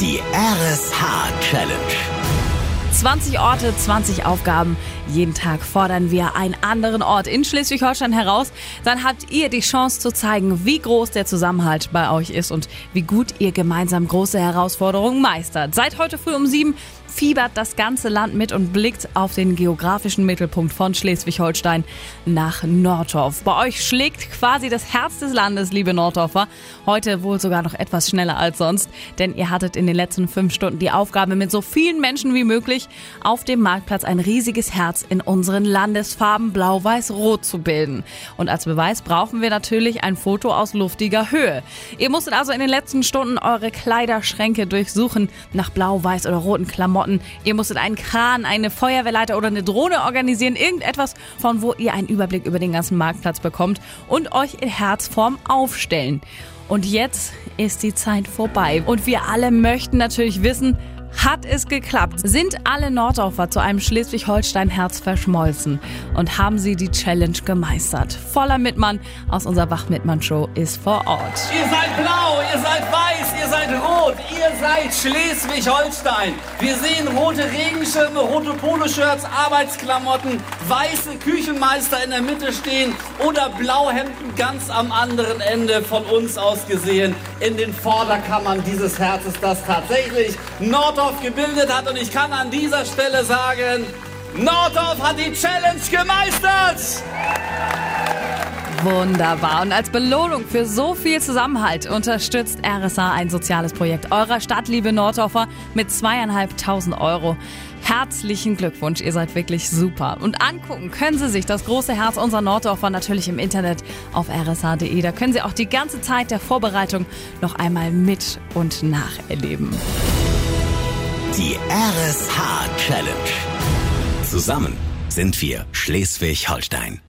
Die RSH Challenge. 20 Orte, 20 Aufgaben. Jeden Tag fordern wir einen anderen Ort in Schleswig-Holstein heraus. Dann habt ihr die Chance zu zeigen, wie groß der Zusammenhalt bei euch ist und wie gut ihr gemeinsam große Herausforderungen meistert. Seit heute früh um sieben fiebert das ganze Land mit und blickt auf den geografischen Mittelpunkt von Schleswig-Holstein nach Nordorf. Bei euch schlägt quasi das Herz des Landes, liebe Nordorfer. Heute wohl sogar noch etwas schneller als sonst, denn ihr hattet in den letzten fünf Stunden die Aufgabe, mit so vielen Menschen wie möglich auf dem Marktplatz ein riesiges Herz in unseren Landesfarben Blau-Weiß-Rot zu bilden. Und als Beweis brauchen wir natürlich ein Foto aus luftiger Höhe. Ihr musstet also in den letzten Stunden eure Kleiderschränke durchsuchen nach blau, weiß oder roten Klamotten. Ihr musstet einen Kran, eine Feuerwehrleiter oder eine Drohne organisieren. Irgendetwas, von wo ihr einen Überblick über den ganzen Marktplatz bekommt und euch in Herzform aufstellen. Und jetzt ist die Zeit vorbei. Und wir alle möchten natürlich wissen, hat es geklappt? Sind alle Nordorfer zu einem Schleswig-Holstein-Herz verschmolzen? Und haben sie die Challenge gemeistert? Voller Mitmann aus unserer Wach-Mitmann-Show ist vor Ort. Ihr seid blau, ihr seid weiß, ihr seid rot, ihr seid Schleswig-Holstein. Wir sehen rote Regenschirme, rote Poloshirts, Arbeitsklamotten, weiße Küchenmeister in der Mitte stehen oder Blauhemden ganz am anderen Ende von uns aus gesehen in den Vorderkammern dieses Herzes, das tatsächlich Nordorf Gebildet hat. Und ich kann an dieser Stelle sagen, Nordorf hat die Challenge gemeistert. Wunderbar. Und als Belohnung für so viel Zusammenhalt unterstützt RSA ein soziales Projekt eurer Stadt, liebe Nordorfer, mit zweieinhalbtausend Euro. Herzlichen Glückwunsch, ihr seid wirklich super. Und angucken können Sie sich das große Herz unserer Norddorfer natürlich im Internet auf rsa.de. Da können Sie auch die ganze Zeit der Vorbereitung noch einmal mit und nacherleben. Die RSH Challenge. Zusammen sind wir Schleswig-Holstein.